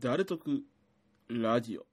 誰得ラジオ。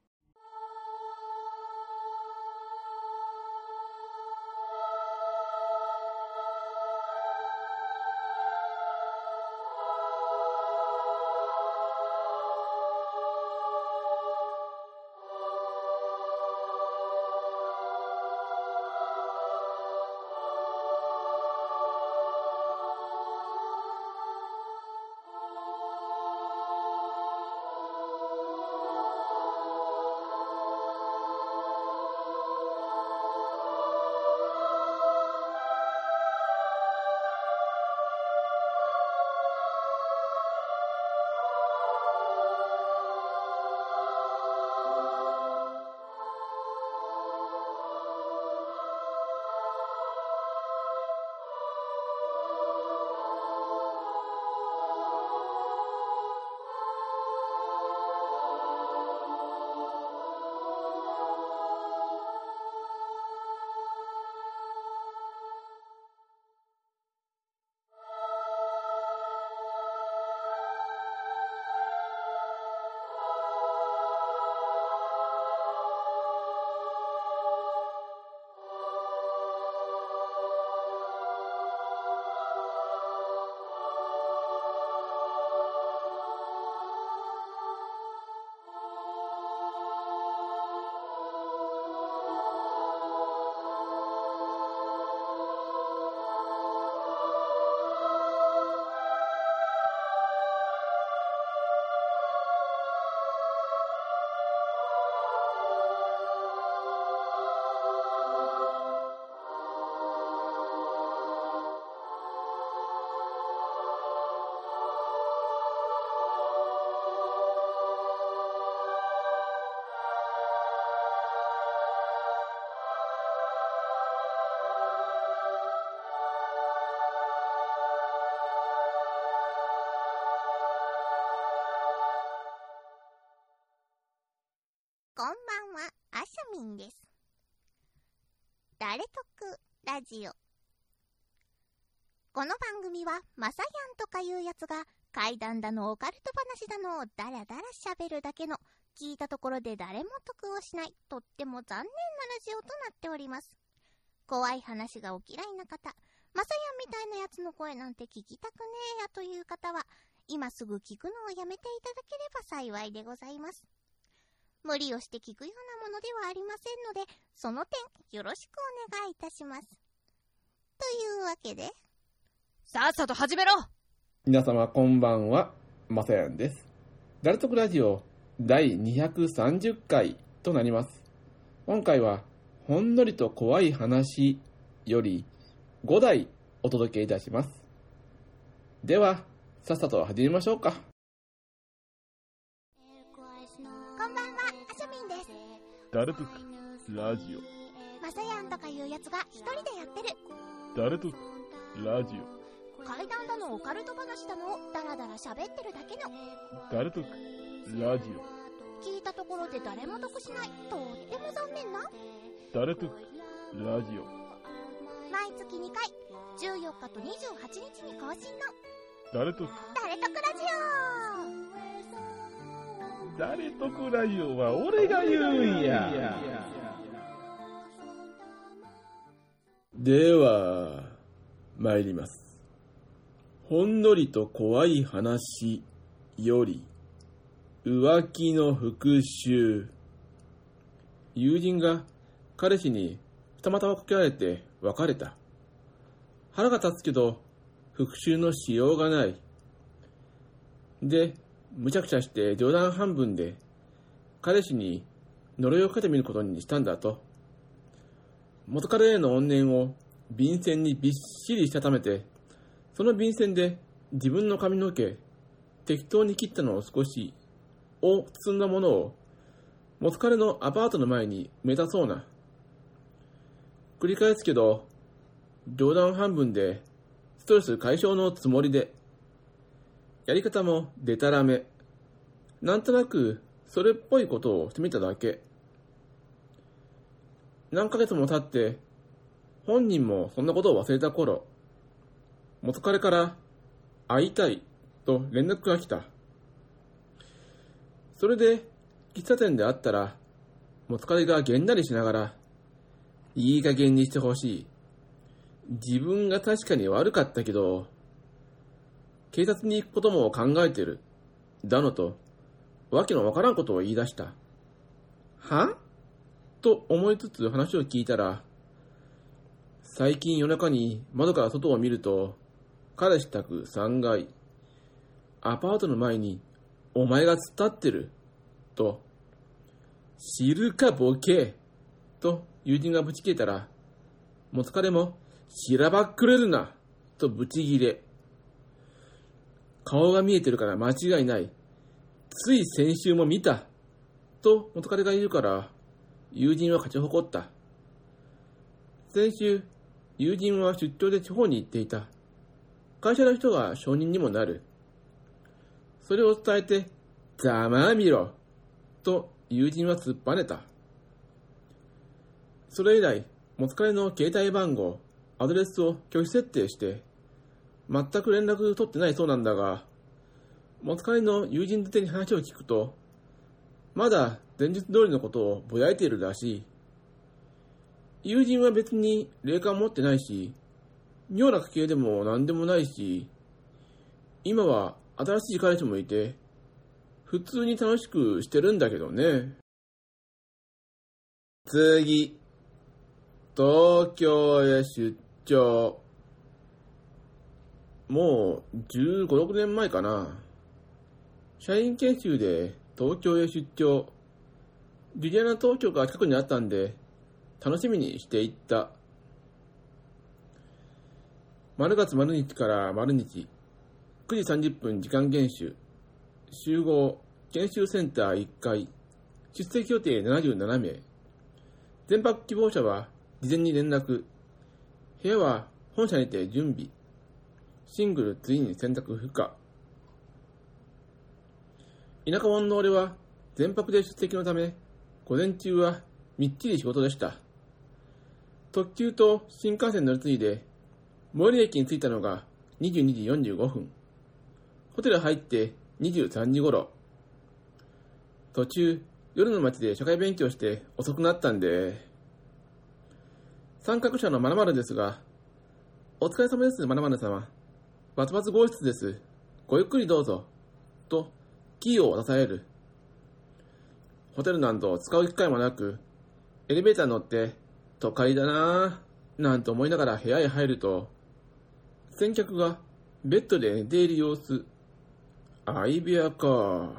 あしゃみんです。誰得ラジオ。この番組は、まさやんとかいうやつが、怪談だのオカルト話だのをダラダラ喋るだけの、聞いたところで誰も得をしない、とっても残念なラジオとなっております。怖い話がお嫌いな方、まさやんみたいなやつの声なんて聞きたくねえやという方は、今すぐ聞くのをやめていただければ幸いでございます。無理をして聞くようなものではありませんので、その点よろしくお願いいたします。というわけで、さっさと始めろ皆様こんばんは、まさやんです。誰得ラジオ第230回となります。今回は、ほんのりと怖い話より5台お届けいたします。では、さっさと始めましょうか。誰とくラジオ？まさやんとかいうやつが一人でやってる。誰とくラジ怪談だのオカルト話だの。をダラダラ喋ってるだけの、オ誰とくラジ聞いたところで誰も得しない、とっても残念な、オ誰とくラジオ？毎月2回、14日と28日に更新の、誰と？く誰得ラジ誰とくラジオは俺が言うんやでは、参ります。ほんのりと怖い話より、浮気の復讐。友人が彼氏に二股をかけられて別れた。腹が立つけど、復讐のしようがない。で、むちゃくちゃして冗談半分で、彼氏に呪いをかけてみることにしたんだと。元彼への怨念を便箋にびっしりしたためて、その便箋で自分の髪の毛、適当に切ったのを少し、を包んだものを、元彼のアパートの前に埋めたそうな。繰り返すけど、冗談半分で、ストレス解消のつもりで、やり方もデタラメ。なんとなく、それっぽいことをしてみただけ。何ヶ月も経って、本人もそんなことを忘れた頃、元彼から会いたいと連絡が来た。それで、喫茶店で会ったら、もつかれがげんなりしながら、いい加減にしてほしい。自分が確かに悪かったけど、警察に行くことも考えてる。だのと、わけのわからんことを言い出した。は？と思いつつ話を聞いたら、最近夜中に窓から外を見ると、彼氏宅3階、アパートの前にお前が突っ立ってる、と、知るかボケ、と友人がぶち切れたら、もつかれも、しらばっくれるな、とぶち切れ。顔が見えてるから間違いない。つい先週も見た。と元彼が言うから、友人は勝ち誇った。先週、友人は出張で地方に行っていた。会社の人が証人にもなる。それを伝えて、ざまあみろと友人は突っぱねた。それ以来、元彼の携帯番号、アドレスを拒否設定して、全く連絡取ってないそうなんだが、元彼の友人宛てに話を聞くと、まだ前日通りのことをぼやいているらしい。友人は別に霊感持ってないし、妙な家系でも何でもないし、今は新しい彼氏もいて、普通に楽しくしてるんだけどね。次。東京へ出張。もう15、6年前かな。社員研修で東京へ出張。ジュリアナ東京が近くにあったんで、楽しみにしていった。丸月丸日から丸日。9時30分時間厳守。集合、研修センター1階。出席予定77名。全泊希望者は事前に連絡。部屋は本社にて準備。シングルツイン選択不可。田舎者の俺は全泊で出席のため、午前中はみっちり仕事でした。特急と新幹線乗り継いで、最寄り駅に着いたのが22時45分。ホテル入って23時頃。途中、夜の街で社会勉強して遅くなったんで、参画者のまるまるですが、お疲れ様です、まるまる様。バツバツ号室です。ごゆっくりどうぞ。と、キーを渡される。ホテルなんと使う機会もなく、エレベーター乗って、都会だなぁ、なんて思いながら部屋へ入ると、先客がベッドで寝ている様子。相部屋か。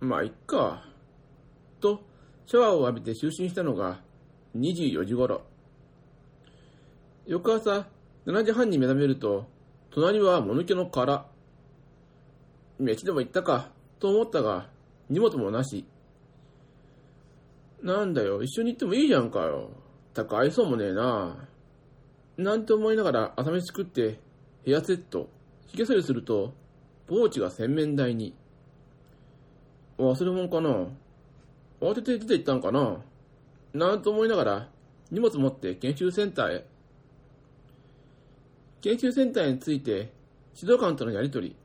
まあ、いっか。と、シャワーを浴びて就寝したのが24時頃。翌朝、7時半に目覚めると、隣はもぬけの殻。飯でも行ったか、と思ったが、荷物もなし。なんだよ、一緒に行ってもいいじゃんかよ。たく愛想もねえな。なんて思いながら朝飯食って、ヘアセット、髭剃りすると、ポーチが洗面台に。忘れ物かな慌てて出て行ったんかななんと思いながら、荷物持って研修センターへ。研修センターについて、指導官とのやりとり。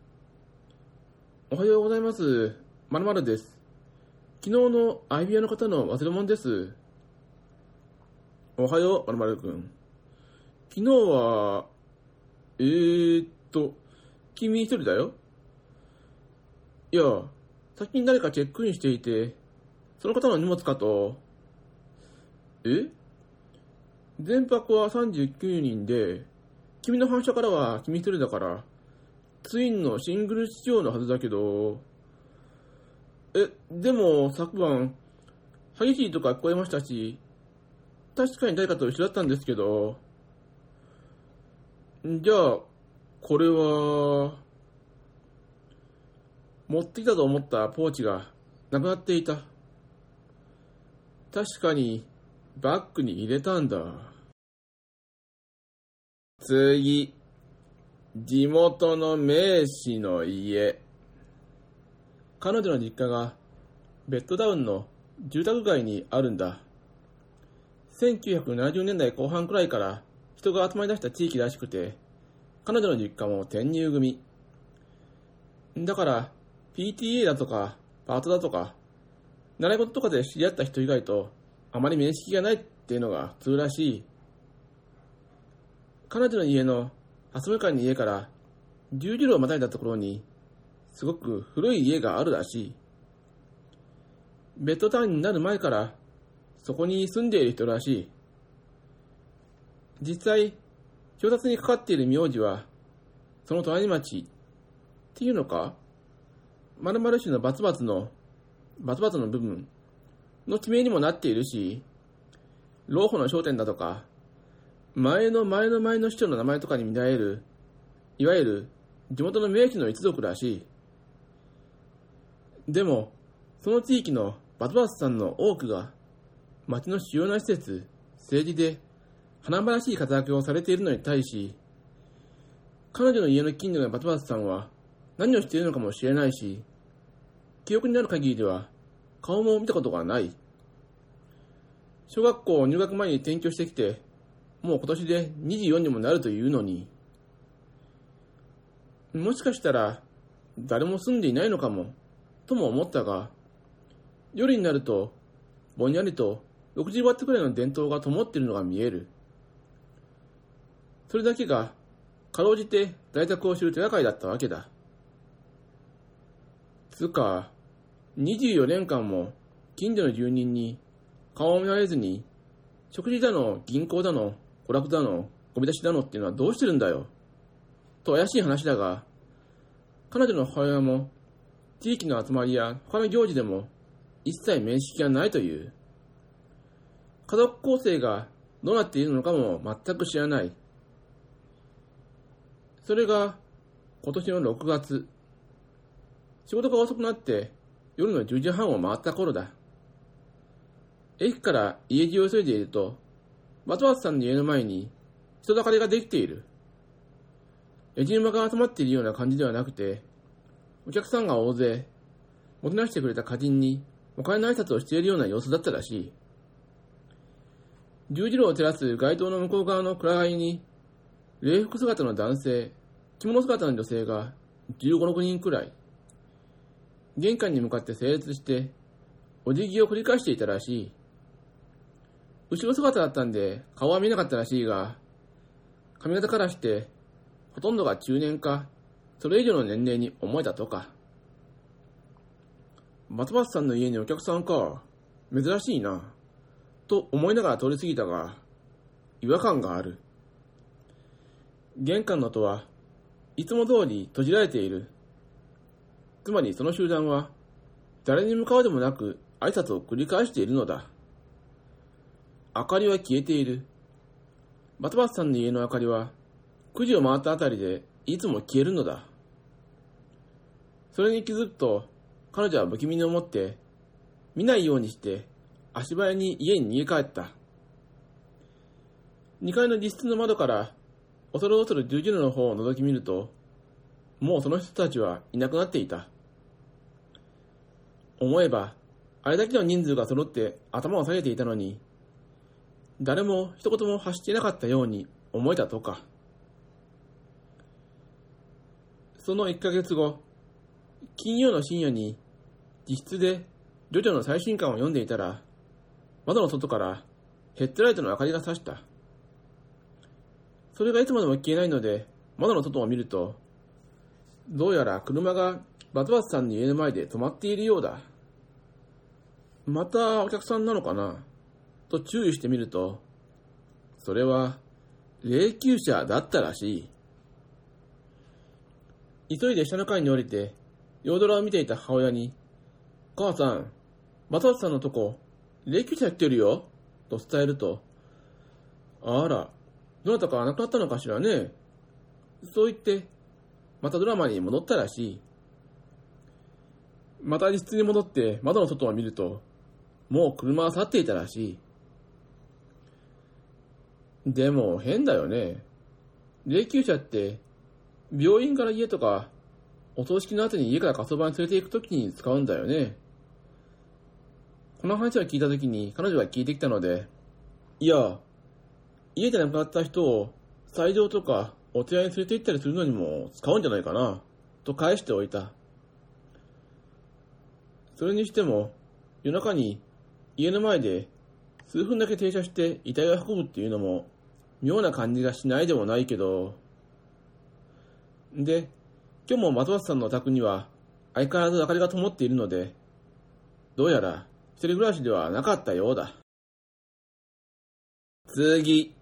おはようございます。まるまるです。昨日の相部屋の方の忘れ物です。おはよう、まるまるくん。昨日は、えーっと、君一人だよ。いや、先に誰かチェックインしていて、その方の荷物かと。え？全泊は39人で、君の反射からは君一人だから、ツインのシングル仕様のはずだけど、え、でも昨晩、激しいとか聞こえましたし、確かに誰かと一緒だったんですけど、じゃあ、これは、持ってきたと思ったポーチがなくなっていた。確かに、バッグに入れたんだ。次。地元の名士の家。彼女の実家が、ベッドタウンの住宅街にあるんだ。1970年代後半くらいから人が集まり出した地域らしくて、彼女の実家も転入組。だから、PTA だとか、パートだとか、習い事とかで知り合った人以外とあまり面識がないっていうのが普通らしい。彼女の家の蓮向かいの家から十字路をまたいだところにすごく古い家があるらしい。ベッドタウンになる前からそこに住んでいる人らしい。実際、調達にかかっている名字は、その隣町っていうのか〇〇市のバツバツの、バツバツの部分の地名にもなっているし、老舗の商店だとか、前の前の前の市長の名前とかに見られる、いわゆる地元の名士の一族らしい。でも、その地域のバツバツさんの多くが、町の主要な施設、政治で、華々しい活躍をされているのに対し、彼女の家の近所のバツバツさんは何をしているのかもしれないし、記憶になる限りでは顔も見たことがない。小学校入学前に転居してきて、もう今年で24にもなるというのに、もしかしたら誰も住んでいないのかも、とも思ったが、夜になると、ぼんやりと60ワットくらいの電灯が灯っているのが見える。それだけが、かろうじて在宅を知る手がかりだったわけだ。つか、24年間も近所の住人に顔を見られずに、食事だの、銀行だの、娯楽だの、ゴミ出しだのっていうのはどうしてるんだよ。と怪しい話だが、彼女の母親も、地域の集まりや他の行事でも一切面識がないという。家族構成がどうなっているのかも全く知らない。それが今年の6月。仕事が遅くなって夜の10時半を回った頃だ。駅から家路を急いでいると、バトワスさんの家の前に人だかりができている。エジ馬が集まっているような感じではなくて、お客さんが大勢、もてなしてくれた歌人にお金の挨拶をしているような様子だったらしい。十字路を照らす街灯の向こう側の暗がりに、礼服姿の男性、着物姿の女性が15、6人くらい、玄関に向かって整列して、お辞儀を繰り返していたらしい。後ろ姿だったんで顔は見なかったらしいが、髪型からしてほとんどが中年か、それ以上の年齢に思えたとか。松橋さんの家にお客さんか、珍しいな、と思いながら通り過ぎたが、違和感がある。玄関の戸はいつも通り閉じられている。つまりその集団は、誰に向かうでもなく挨拶を繰り返しているのだ。明かりは消えている。バタバタさんの家の明かりは、9時を回ったあたりでいつも消えるのだ。それに気づくと、彼女は不気味に思って、見ないようにして足早に家に逃げ帰った。2階の自室の窓から恐る恐る十字路の方を覗き見ると、もうその人たちはいなくなっていた。思えば、あれだけの人数が揃って頭を下げていたのに、誰も一言も発していなかったように思えたとか。その1ヶ月後、金曜の深夜に自室でジョジョの最新刊を読んでいたら、窓の外からヘッドライトの明かりが差した。それがいつまでも消えないので、窓の外を見ると、どうやら車がバツバツさんの家の前で止まっているようだ。またお客さんなのかな？と注意してみると、それは霊柩車だったらしい。急いで下の階に降りて、夜空を見ていた母親に、母さん、バタバツさんのとこ、霊柩車来てるよ、と伝えると、あら、どなたか亡くなったのかしらね。そう言って、またドラマに戻ったらしい。また自室に戻って窓の外を見ると、もう車は去っていたらしい。でも変だよね。霊柩車って、病院から家とか、お葬式の後に家から火葬場に連れて行くときに使うんだよね。この話を聞いたときに彼女が聞いてきたので、いや、家で亡くなった人を斎場とかお寺に連れて行ったりするのにも使うんじゃないかな、と返しておいた。それにしても、夜中に家の前で数分だけ停車して遺体を運ぶっていうのも妙な感じがしないでもないけど。で、今日も松松さんのお宅には相変わらず明かりが灯っているので、どうやら一人暮らしではなかったようだ。次、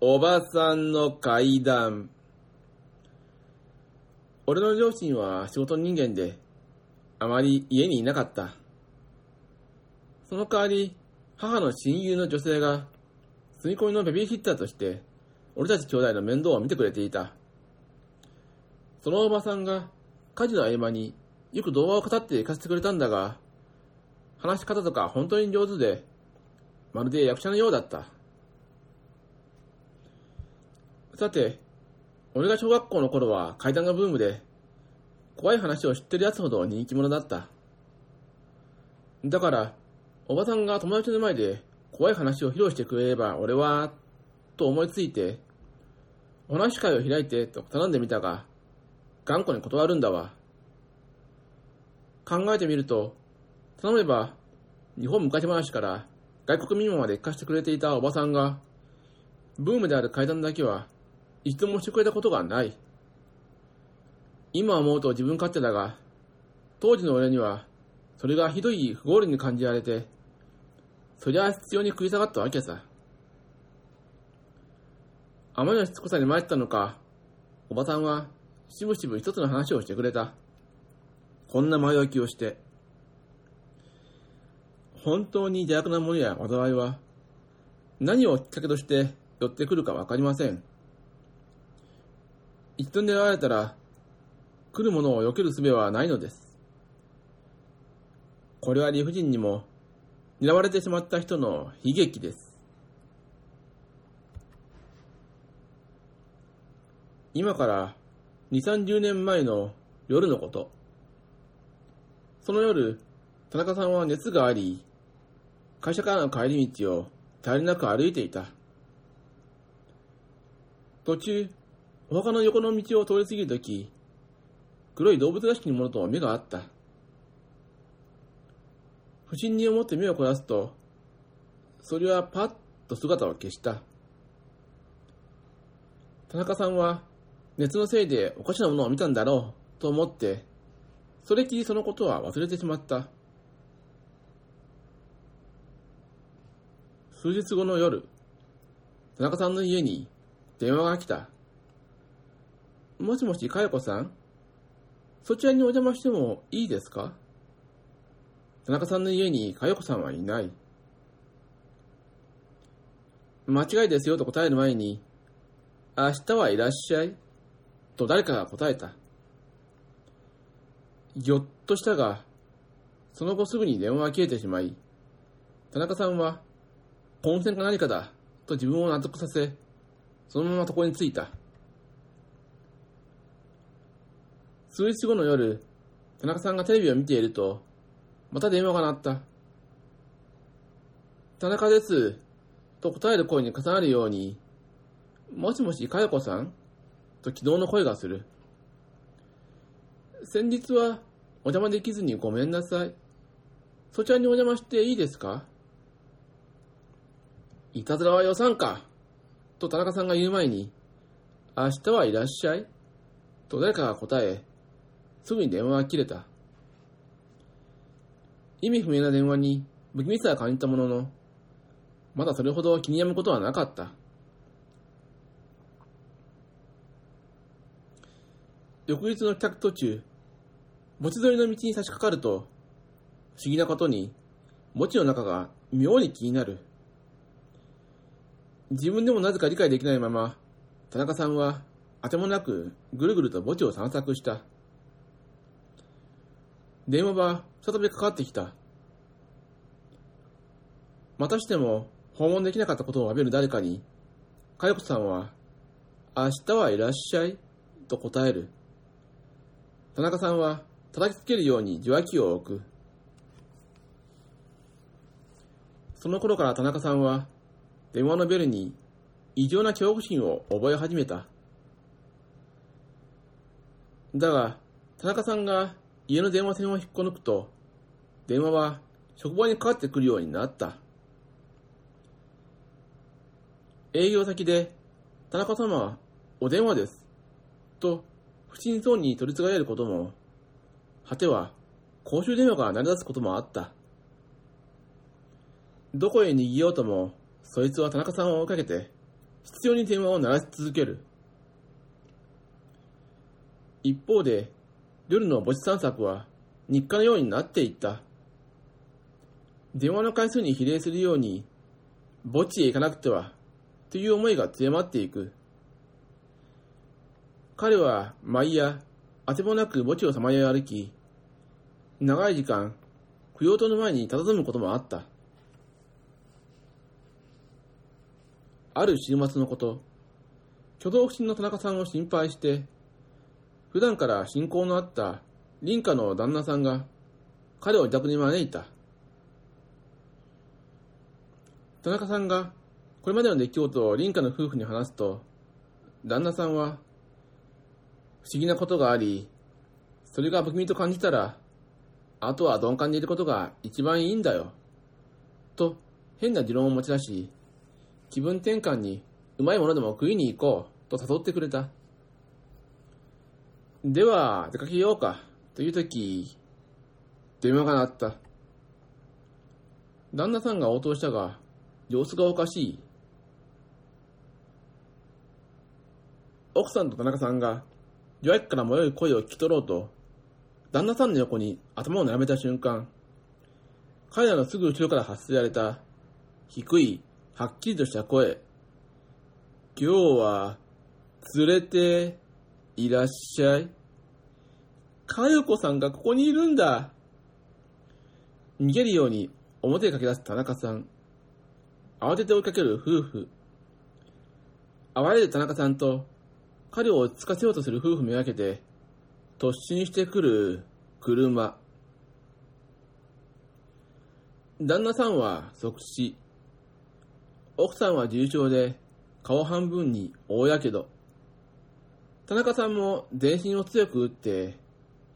おばさんの階段。俺の両親は仕事人間で、あまり家にいなかった。その代わり、母の親友の女性が、住み込みのベビーシッターとして、俺たち兄弟の面倒を見てくれていた。そのおばさんが、家事の合間によく動画を語って行かせてくれたんだが、話し方とか本当に上手で、まるで役者のようだった。さて、俺が小学校の頃は階段がブームで、怖い話を知ってる奴ほど人気者だった。だから、おばさんが友達の前で怖い話を披露してくれれば俺は、と思いついて、お話会を開いてと頼んでみたが、頑固に断るんだわ。考えてみると、頼めば、日本昔話から外国民話まで貸してくれていたおばさんが、ブームである階段だけは一度もしてくれたことがない。今思うと自分勝手だが、当時の俺には、それがひどい不合理に感じられて、そりゃ必要に食い下がったわけさ。あまりのしつこさに参ったのか、おばさんは、しぶしぶ一つの話をしてくれた。こんな前置きをして。本当に邪悪なものや災いは、何をきっかけとして寄ってくるかわかりません。一度狙われたら、来るものを避ける術はないのです。これは理不尽にも、狙われてしまった人の悲劇です。今から2、30年前の夜のこと。その夜、田中さんは熱があり、会社からの帰り道を頼りなく歩いていた。途中、お墓の横の道を通り過ぎるとき、黒い動物らしきものと目があった。不審に思って目を凝らすと、それはパッと姿を消した。田中さんは、熱のせいでおかしなものを見たんだろうと思って、それきりそのことは忘れてしまった。数日後の夜、田中さんの家に電話が来た。もしもし、かよこさんそちらにお邪魔してもいいですか？田中さんの家にかよこさんはいない。間違いですよと答える前に、明日はいらっしゃいと誰かが答えた。ぎょっとしたが、その後すぐに電話が切れてしまい、田中さんは、混戦か何かだと自分を納得させ、そのまま床に着いた。数日後の夜、田中さんがテレビを見ていると、また電話が鳴った。田中です。と答える声に重なるように、もしもし、かよこさん？と昨日の声がする。先日はお邪魔できずにごめんなさい。そちらにお邪魔していいですか？いたずらは予算か。と田中さんが言う前に、明日はいらっしゃい。と誰かが答え、すぐに電話が切れた。意味不明な電話に不気味さは感じたものの、まだそれほど気に病むことはなかった。翌日の帰宅途中、墓地沿いの道に差し掛かると、不思議なことに、墓地の中が妙に気になる。自分でもなぜか理解できないまま、田中さんはあてもなくぐるぐると墓地を散策した。電話は再びかかってきた。またしても訪問できなかったことを詫びる誰かに、かよこさんは、明日はいらっしゃいと答える。田中さんは叩きつけるように受話器を置く。その頃から田中さんは電話のベルに異常な恐怖心を覚え始めた。だが、田中さんが家の電話線を引っこ抜くと、電話は職場にかかってくるようになった。営業先で、田中様は、お電話です。と、不審そうに取り継がれることも、果ては、公衆電話が鳴り出すこともあった。どこへ逃げようとも、そいつは田中さんを追いかけて、必要に電話を鳴らし続ける。一方で、夜の墓地散策は日課のようになっていった。電話の回数に比例するように、墓地へ行かなくては、という思いが強まっていく。彼は毎夜、あてもなく墓地をさまよい歩き、長い時間、供養塔の前に佇むこともあった。ある週末のこと、挙動不審の田中さんを心配して、普段から親交のあった林家の旦那さんが彼を自宅に招いた。田中さんがこれまでの出来事を林家の夫婦に話すと、旦那さんは、不思議なことがあり、それが不気味と感じたら、あとは鈍感でいることが一番いいんだよ。と、変な持論を持ち出し、気分転換にうまいものでも食いに行こうと誘ってくれた。では、出かけようか、というとき、電話が鳴った。旦那さんが応答したが、様子がおかしい。奥さんと田中さんが、弱気から迷う声を聞き取ろうと、旦那さんの横に頭を並べた瞬間、彼らのすぐ後ろから発せられた、低い、はっきりとした声。今日は、連れて、いらっしゃい。かよこさんがここにいるんだ。逃げるように表へ駆け出す田中さん。慌てて追いかける夫婦。哀れる田中さんと彼を落ち着かせようとする夫婦めがけて、突進してくる車。旦那さんは即死。奥さんは重傷で顔半分に大やけど。田中さんも全身を強く打って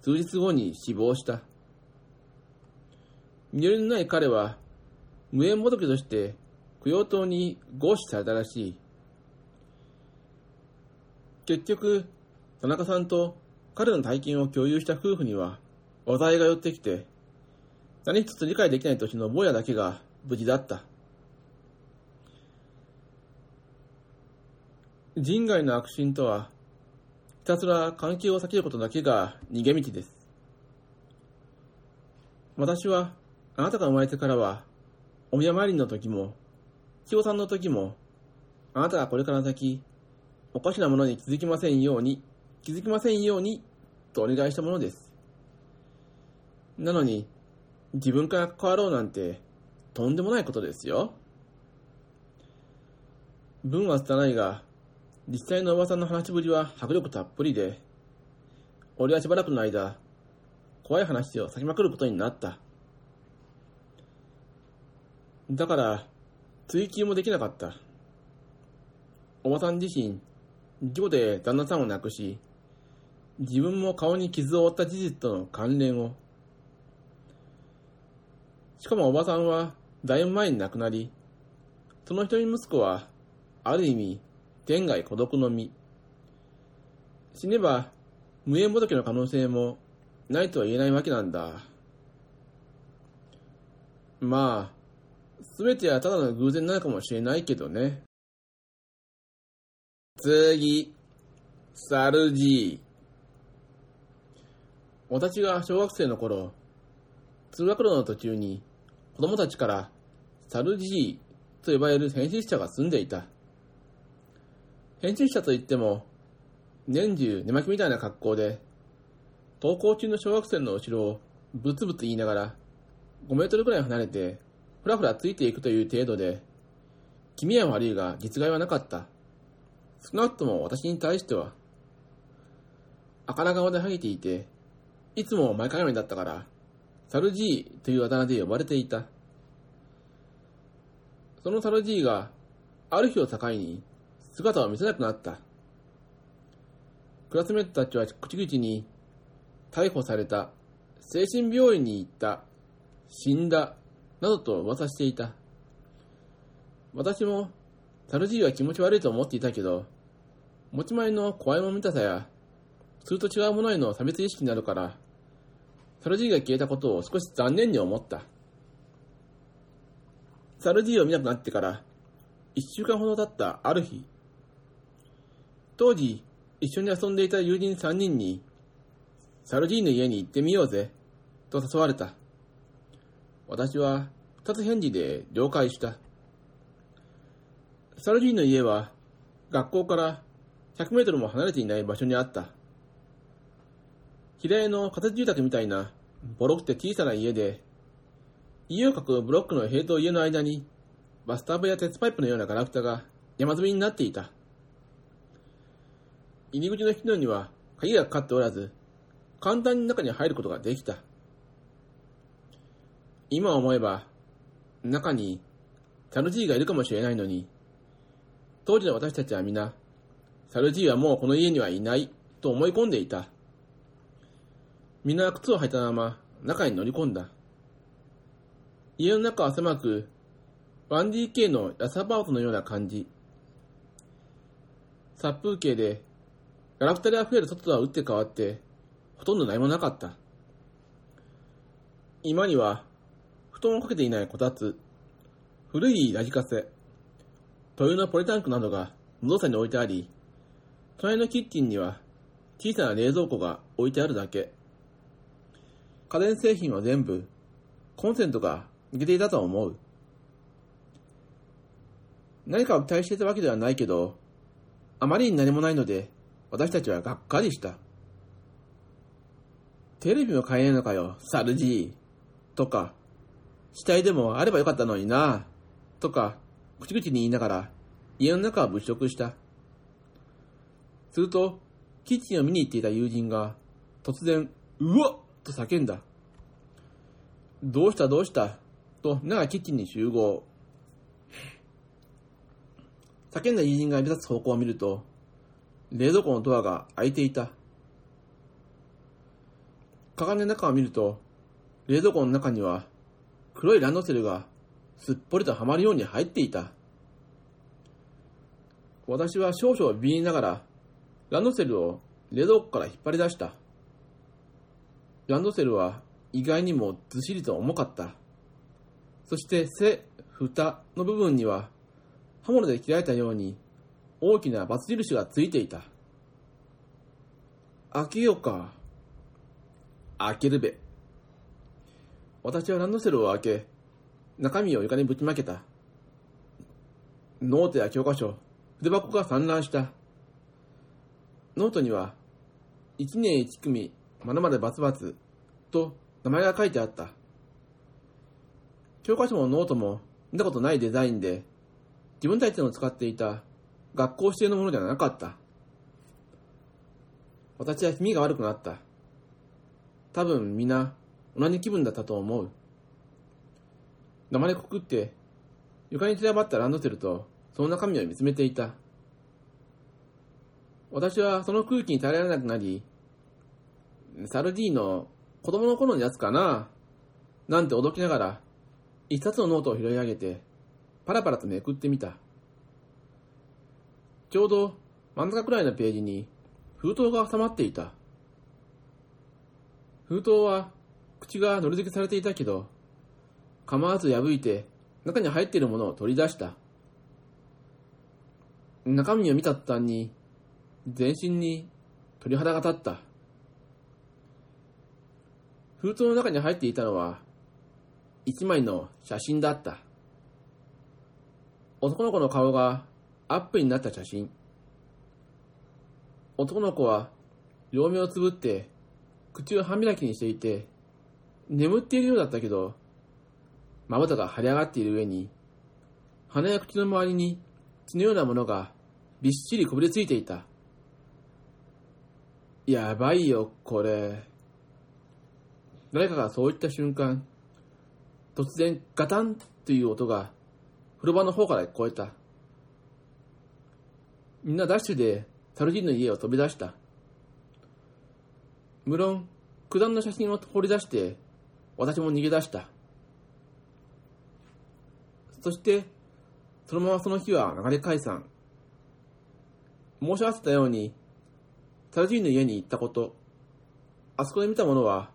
数日後に死亡した。身寄りのない彼は無縁仏として供養塔に合死されたらしい。結局、田中さんと彼の体験を共有した夫婦には話題が寄ってきて、何一つ理解できない年の坊やだけが無事だった。人外の悪心とは、ひたすら関係を避けることだけが逃げ道です。私は、あなたが生まれてからは、お宮参りの時も、清さんの時も、あなたがこれから先、おかしなものに気づきませんように、気づきませんように、とお願いしたものです。なのに、自分から関わろうなんて、とんでもないことですよ。文は拙いが、実際のおばさんの話ぶりは迫力たっぷりで、俺はしばらくの間、怖い話を咲きまくることになった。だから、追求もできなかった。おばさん自身、事故で旦那さんを亡くし、自分も顔に傷を負った事実との関連を。しかもおばさんは、だいぶ前に亡くなり、その一人息子は、ある意味、天涯孤独の身。死ねば、無縁仏の可能性もないとは言えないわけなんだ。まあ、すべてはただの偶然なのかもしれないけどね。次、サルジー。私が小学生の頃、通学路の途中に子供たちからサルジーと呼ばれる編集者が住んでいた。編集者といっても、年中寝巻きみたいな格好で、登校中の小学生の後ろをブツブツ言いながら、5メートルくらい離れて、ふらふらついていくという程度で、気味は悪いが実害はなかった。少なくとも私に対しては、赤ら顔でハゲていて、いつも前かがみだったから、サルジーというあだ名で呼ばれていた。そのサルジーが、ある日を境に、姿を見せなくなった。クラスメートたちは口々に、逮捕された、精神病院に行った、死んだ、などと噂していた。私も、サルジーは気持ち悪いと思っていたけど、持ち前の怖いもの見たさや、それと違うものへの差別意識なるから、サルジーが消えたことを少し残念に思った。サルジーを見なくなってから、一週間ほど経ったある日、当時、一緒に遊んでいた友人三人に、サルジーの家に行ってみようぜ、と誘われた。私は二つ返事で了解した。サルジーの家は学校から100メートルも離れていない場所にあった。平屋の仮設住宅みたいなボロくて小さな家で、家を囲うブロックの塀と家の間にバスタブや鉄パイプのようなガラクタが山積みになっていた。入り口の引き戸には鍵がかかっておらず、簡単に中に入ることができた。今思えば、中にサルジーがいるかもしれないのに、当時の私たちは皆、サルジーはもうこの家にはいないと思い込んでいた。皆靴を履いたまま中に乗り込んだ。家の中は狭く、1DK の安アパートのような感じ。殺風景で、ガラクタで溢れる外とは打って変わって、ほとんど何もなかった。今には、布団をかけていないこたつ、古いラジカセ、灯油のポリタンクなどが無造作に置いてあり、隣のキッチンには小さな冷蔵庫が置いてあるだけ。家電製品は全部、コンセントが抜けていたと思う。何かを期待していたわけではないけど、あまりに何もないので、私たちはがっかりした。テレビも買えないのかよ、サルジー。とか、死体でもあればよかったのにな。とか、口々に言いながら、家の中は物色した。すると、キッチンを見に行っていた友人が、突然、うわっと叫んだ。どうしたどうした？と、皆がキッチンに集合。叫んだ友人が目指す方向を見ると、冷蔵庫のドアが開いていた。かがんで中を見ると、冷蔵庫の中には黒いランドセルがすっぽりとはまるように入っていた。私は少々ビビりながら、ランドセルを冷蔵庫から引っ張り出した。ランドセルは意外にもずっしりと重かった。そして背、蓋の部分には刃物で切られたように大きなバツ印がついていた。開けようか。開けるべ。私はランドセルを開け、中身を床にぶちまけた。ノートや教科書、筆箱が散乱した。ノートには、一年一組、まるまるバツバツ、と名前が書いてあった。教科書もノートも見たことないデザインで、自分たちの使っていた学校指定のものではなかった。私は気味が悪くなった。多分皆同じ気分だったと思う。黙りこくって床に散らばったランドセルとその中身を見つめていた。私はその空気に耐えられなくなり、サルディーの子供の頃のやつかななんて驚きながら一冊のノートを拾い上げてパラパラとめくってみた。ちょうど真ん中くらいのページに封筒が挟まっていた。封筒は口がのり付けされていたけど、構わず破いて中に入っているものを取り出した。中身を見た途端に全身に鳥肌が立った。封筒の中に入っていたのは一枚の写真だった。男の子の顔がアップになった写真。男の子は両目をつぶって口を半開きにしていて眠っているようだったけどまぶたが腫れ上がっている上に鼻や口の周りに血のようなものがびっしりこびりついていた。やばいよ、これ。誰かがそう言った瞬間、突然ガタンという音が風呂場の方から聞こえた。みんなダッシュでサルジーの家を飛び出した。無論、九段の写真を掘り出して、私も逃げ出した。そして、そのままその日は流れ解散。申し合わせたように、サルジーニの家に行ったこと、あそこで見たものは、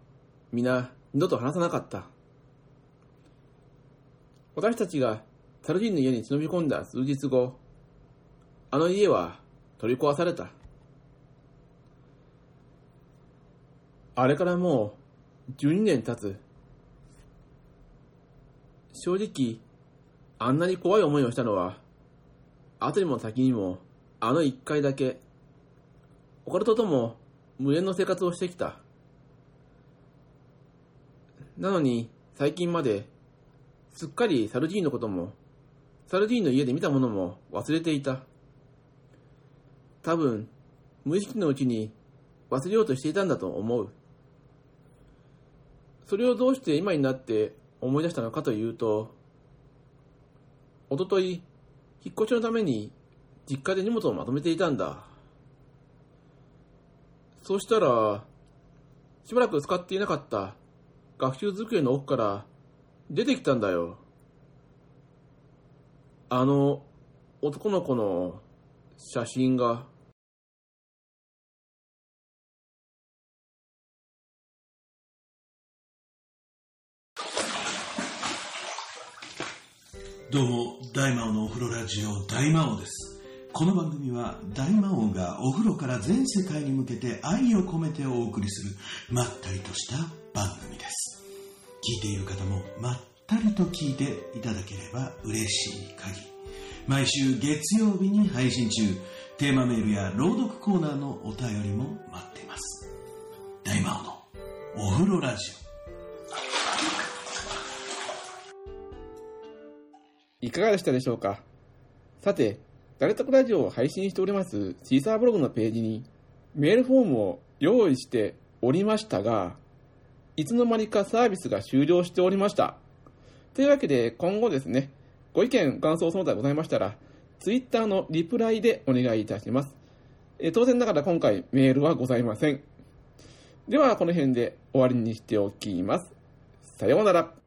皆二度と話さなかった。私たちがサルジーニの家に忍び込んだ数日後、あの家は取り壊された。あれからもう12年経つ。正直、あんなに怖い思いをしたのは、後にも先にも、あの一回だけ、オカルトとも無縁の生活をしてきた。なのに、最近まで、すっかりサルジーニのことも、サルジーニの家で見たものも忘れていた。多分、無意識のうちに忘れようとしていたんだと思う。それをどうして今になって思い出したのかというと、おととい、引っ越しのために実家で荷物をまとめていたんだ。そうしたら、しばらく使っていなかった学習机の奥から出てきたんだよ。あの男の子の写真が。どうも、大魔王のお風呂ラジオ、大魔王です。この番組は、大魔王がお風呂から全世界に向けて愛を込めてお送りする、まったりとした番組です。聞いている方も、まったりと聞いていただければ嬉しい限り。毎週月曜日に配信中、テーマメールや朗読コーナーのお便りも待っています。大魔王のお風呂ラジオ。いかがでしたでしょうか？さて、誰とくラジオを配信しておりますシーサーブログのページにメールフォームを用意しておりましたが、いつの間にかサービスが終了しておりました。というわけで今後ですね、ご意見、感想その他ございましたら、ツイッターのリプライでお願いいたします。え当然ながら今回メールはございません。ではこの辺で終わりにしておきます。さようなら。